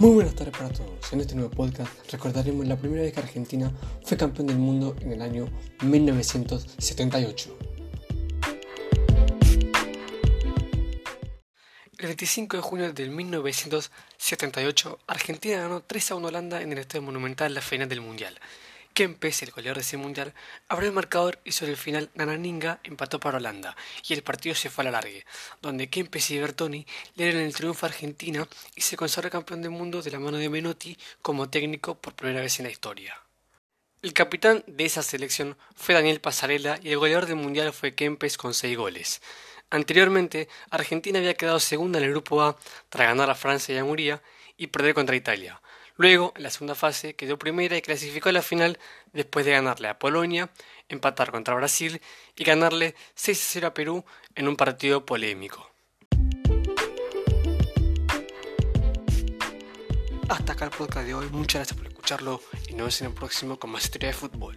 Muy buenas tardes para todos. En este nuevo podcast recordaremos la primera vez que Argentina fue campeón del mundo en el año 1978. El 25 de junio del 1978, Argentina ganó 3 a 1 Holanda en el Estadio Monumental en la final del Mundial. Kempes, el goleador de ese mundial, abrió el marcador y sobre el final Nananinga empató para Holanda y el partido se fue a la largue, donde Kempes y Bertoni le dieron el triunfo a Argentina y se consagró campeón del mundo de la mano de Menotti como técnico por primera vez en la historia. El capitán de esa selección fue Daniel Pasarela y el goleador del mundial fue Kempes con seis goles. Anteriormente, Argentina había quedado segunda en el grupo A tras ganar a Francia y a Hungría y perder contra Italia. Luego, en la segunda fase, quedó primera y clasificó a la final después de ganarle a Polonia, empatar contra Brasil y ganarle 6 a 0 a Perú en un partido polémico. Hasta acá el podcast de hoy, muchas gracias por escucharlo y nos vemos en el próximo con más historia de fútbol.